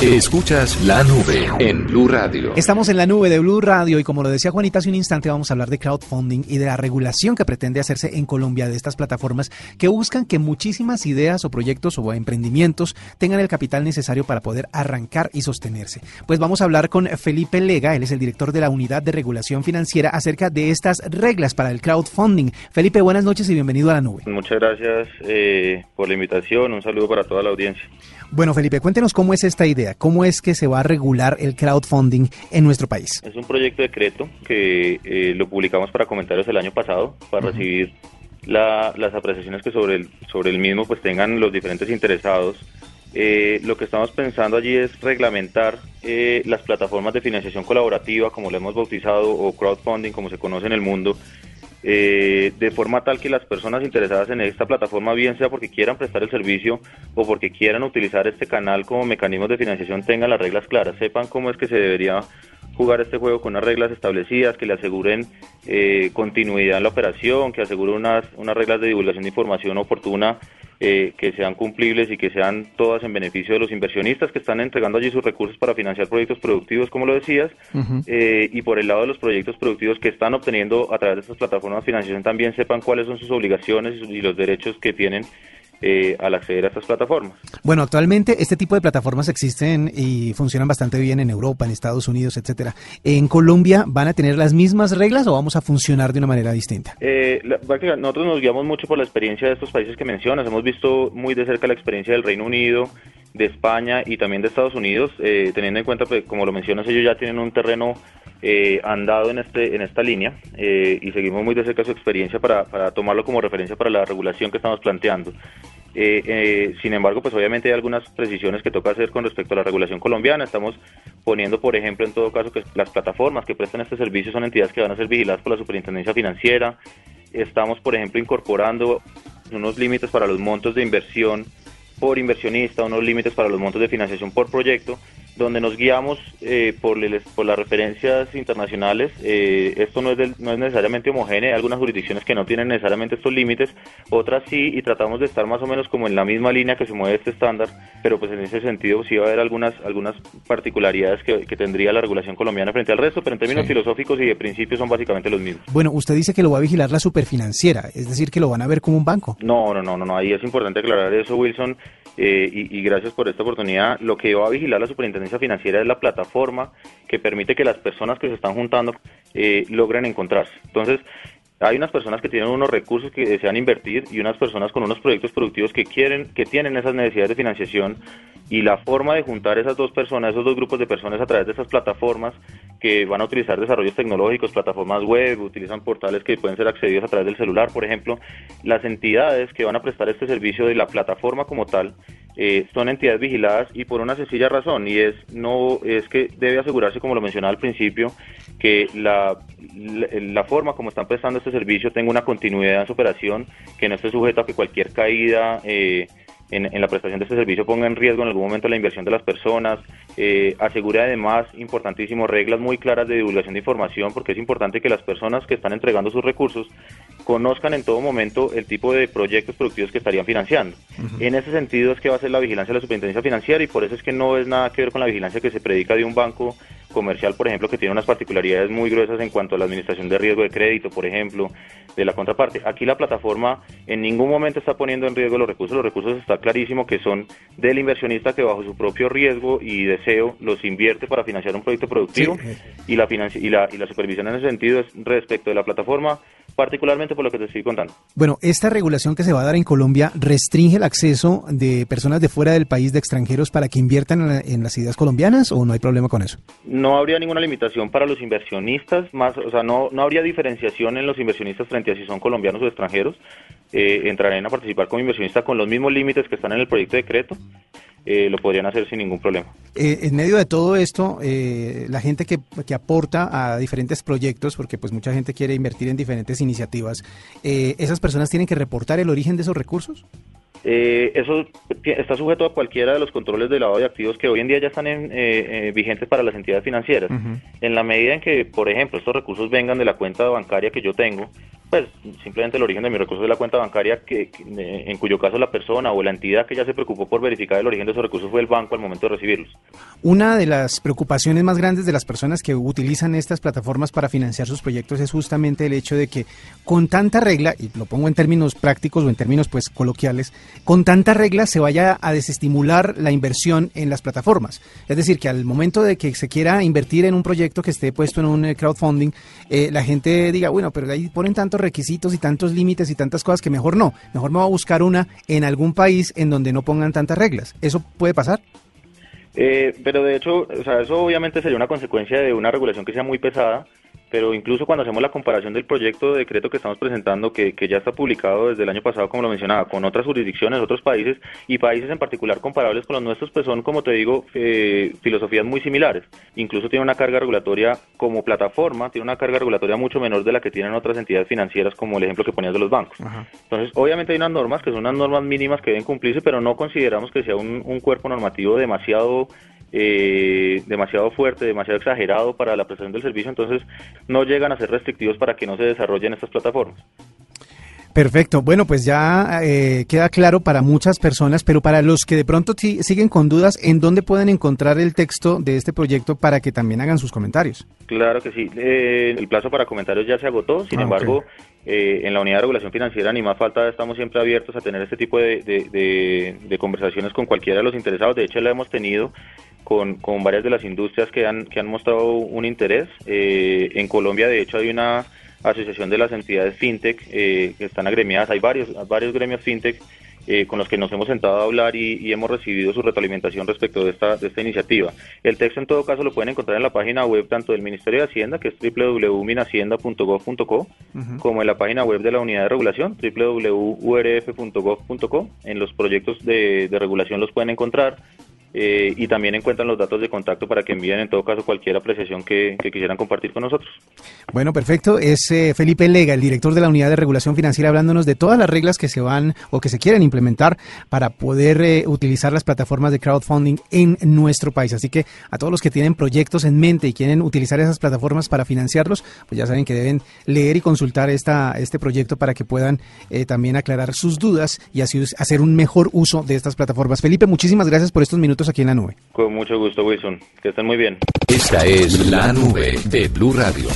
Escuchas la nube en Blue Radio. Estamos en la nube de Blue Radio y como lo decía Juanita hace un instante vamos a hablar de crowdfunding y de la regulación que pretende hacerse en Colombia de estas plataformas que buscan que muchísimas ideas o proyectos o emprendimientos tengan el capital necesario para poder arrancar y sostenerse. Pues vamos a hablar con Felipe Lega, él es el director de la Unidad de Regulación Financiera acerca de estas reglas para el crowdfunding. Felipe, buenas noches y bienvenido a la nube. Muchas gracias eh, por la invitación, un saludo para toda la audiencia. Bueno, Felipe, cuéntenos cómo es esta idea, cómo es que se va a regular el crowdfunding en nuestro país. Es un proyecto de decreto que eh, lo publicamos para comentarios el año pasado, para recibir las apreciaciones que sobre el, sobre el mismo pues tengan los diferentes interesados. Eh, lo que estamos pensando allí es reglamentar eh, las plataformas de financiación colaborativa, como lo hemos bautizado, o crowdfunding, como se conoce en el mundo, eh, de forma tal que las personas interesadas en esta plataforma, bien sea porque quieran prestar el servicio o porque quieran utilizar este canal como mecanismo de financiación, tengan las reglas claras, sepan cómo es que se debería jugar este juego con unas reglas establecidas que le aseguren eh, continuidad en la operación, que aseguren unas, unas reglas de divulgación de información oportuna eh, que sean cumplibles y que sean todas en beneficio de los inversionistas que están entregando allí sus recursos para financiar proyectos productivos, como lo decías, eh, y por el lado de los proyectos productivos que están obteniendo a través de estas plataformas de financiación también sepan cuáles son sus obligaciones y los derechos que tienen eh, al acceder a estas plataformas. Bueno, actualmente este tipo de plataformas existen y funcionan bastante bien en Europa, en Estados Unidos, etcétera. ¿En Colombia van a tener las mismas reglas o vamos a funcionar de una manera distinta? Eh, nosotros nos guiamos mucho por la experiencia de estos países que mencionas. Hemos visto muy de cerca la experiencia del Reino Unido, de España y también de Estados Unidos, eh, teniendo en cuenta, pues, como lo mencionas, ellos ya tienen un terreno eh, andado en este en esta línea eh, y seguimos muy de cerca su experiencia para, para, tomarlo como referencia para la regulación que estamos planteando. Eh, sin embargo, pues obviamente hay algunas precisiones que toca hacer con respecto a la regulación colombiana. Estamos poniendo, por ejemplo, en todo caso, que las plataformas que prestan este servicio son entidades que van a ser vigiladas por la Superintendencia Financiera. Estamos, por ejemplo, incorporando unos límites para los montos de inversión por inversionista, unos límites para los montos de financiación por proyecto, donde nos guiamos eh, por, por, las referencias internacionales. Eh, esto no es, no es necesariamente homogéneo, hay algunas jurisdicciones que no tienen necesariamente estos límites, otras sí, y tratamos de estar más o menos como en la misma línea que se mueve este estándar, pero pues en ese sentido sí va a haber algunas, algunas particularidades que, tendría la regulación colombiana frente al resto, pero en términos filosóficos y de principios son básicamente los mismos. Bueno, usted dice que lo va a vigilar la superfinanciera, es decir, que lo van a ver como un banco. No, no, no, no, no ahí es importante aclarar eso, Wilson. Eh, y, gracias por esta oportunidad. Lo que va a vigilar la Superintendencia Financiera es la plataforma que permite que las personas que se están juntando eh, logren encontrarse. Entonces, hay unas personas que tienen unos recursos que desean invertir y unas personas con unos proyectos productivos que quieren, que tienen esas necesidades de financiación y la forma de juntar esas dos personas, esos dos grupos de personas a través de esas plataformas que van a utilizar desarrollos tecnológicos, plataformas web, utilizan portales que pueden ser accedidos a través del celular, por ejemplo, las entidades que van a prestar este servicio de la plataforma como tal eh, son entidades vigiladas y por una sencilla razón y es no es que debe asegurarse como lo mencionaba al principio que la, la, forma como están prestando este servicio tenga una continuidad en su operación que no esté sujeto a que cualquier caída eh, en, la prestación de este servicio ponga en riesgo en algún momento la inversión de las personas, eh, asegure además, importantísimo, reglas muy claras de divulgación de información, porque es importante que las personas que están entregando sus recursos conozcan en todo momento el tipo de proyectos productivos que estarían financiando. En ese sentido es que va a ser la vigilancia de la superintendencia financiera y por eso es que no es nada que ver con la vigilancia que se predica de un banco comercial, por ejemplo, que tiene unas particularidades muy gruesas en cuanto a la administración de riesgo de crédito, por ejemplo, de la contraparte. Aquí la plataforma en ningún momento está poniendo en riesgo los recursos, los recursos está clarísimo que son del inversionista que bajo su propio riesgo y deseo los invierte para financiar un proyecto productivo. Y, la y, la, y la supervisión en ese sentido es respecto de la plataforma particularmente por lo que te estoy contando. Bueno, esta regulación que se va a dar en Colombia restringe el acceso de personas de fuera del país, de extranjeros, para que inviertan en, las ideas colombianas o no hay problema con eso? No habría ninguna limitación para los inversionistas, más, o sea, no, no habría diferenciación en los inversionistas frente a si son colombianos o extranjeros. Eh, entrarían a participar como inversionistas con los mismos límites que están en el proyecto de decreto. Eh, lo podrían hacer sin ningún problema. Eh, en medio de todo esto, eh, la gente que, que, aporta a diferentes proyectos, porque pues mucha gente quiere invertir en diferentes iniciativas, ¿esas personas tienen que reportar el origen de esos recursos? eso está sujeto a cualquiera de los controles de lavado de activos que hoy en día ya están vigentes para las entidades financieras. En la medida en que, por ejemplo, estos recursos vengan de la cuenta bancaria que yo tengo, pues simplemente el origen de mi recurso de la cuenta bancaria, que, en cuyo caso la persona o la entidad que ya se preocupó por verificar el origen de esos recursos fue el banco al momento de recibirlos. Una de las preocupaciones más grandes de las personas que utilizan estas plataformas para financiar sus proyectos es justamente el hecho de que con tanta regla, y lo pongo en términos prácticos o en términos pues coloquiales, con tanta regla se vaya a desestimular la inversión en las plataformas. Es decir, que al momento de que se quiera invertir en un proyecto que esté puesto en un eh, crowdfunding, eh, la gente diga, bueno, pero ahí ponen requisitos y tantos límites y tantas cosas que mejor no. Mejor me voy a buscar una en algún país en donde no pongan tantas reglas. ¿Eso puede pasar? Eh, pero de hecho, o sea, eso obviamente sería una consecuencia de una regulación que sea muy pesada pero incluso cuando hacemos la comparación del proyecto de decreto que estamos presentando, que, que, ya está publicado desde el año pasado, como lo mencionaba, con otras jurisdicciones, otros países y países en particular comparables con los nuestros, pues son, como te digo, eh, filosofías muy similares. Incluso tiene una carga regulatoria como plataforma, tiene una carga regulatoria mucho menor de la que tienen otras entidades financieras, como el ejemplo que ponías de los bancos. Entonces, obviamente hay unas normas que son unas normas mínimas que deben cumplirse, pero no consideramos que sea un, un cuerpo normativo demasiado eh, demasiado fuerte, demasiado exagerado para la prestación del servicio, entonces no llegan a ser restrictivos para que no se desarrollen estas plataformas. Perfecto. Bueno, pues ya eh, queda claro para muchas personas, pero para los que de pronto siguen con dudas, ¿en dónde pueden encontrar el texto de este proyecto para que también hagan sus comentarios? Claro que sí. Eh, el plazo para comentarios ya se agotó. Sin ah, embargo, eh, en la unidad de regulación financiera, ni más falta, estamos siempre abiertos a tener este tipo de, conversaciones con cualquiera de los interesados. De hecho, la hemos tenido con, con varias de las industrias que han, que han mostrado un interés. en Colombia, de hecho, hay una asociación de las entidades fintech eh, que están agremiadas. Hay varios, varios gremios fintech eh, con los que nos hemos sentado a hablar y, hemos recibido su retroalimentación respecto de esta, de esta iniciativa. El texto en todo caso lo pueden encontrar en la página web tanto del Ministerio de Hacienda, que es www.minahacienda.gov.co, como en la página web de la Unidad de Regulación, www.urf.gov.co. En los proyectos de, de regulación los pueden encontrar. Eh, y también encuentran los datos de contacto para que envíen en todo caso cualquier apreciación que, quisieran compartir con nosotros. Bueno, perfecto. Es eh, Felipe Lega, el director de la Unidad de Regulación Financiera, hablándonos de todas las reglas que se van o que se quieren implementar para poder eh, utilizar las plataformas de crowdfunding en nuestro país. Así que a todos los que tienen proyectos en mente y quieren utilizar esas plataformas para financiarlos, pues ya saben que deben leer y consultar esta, este proyecto para que puedan también aclarar sus dudas y así hacer un mejor uso de estas plataformas. Felipe, muchísimas gracias por estos minutos aquí en la nube. Con mucho gusto, Wilson. Que estén muy bien. Esta es la nube de Blue Radio.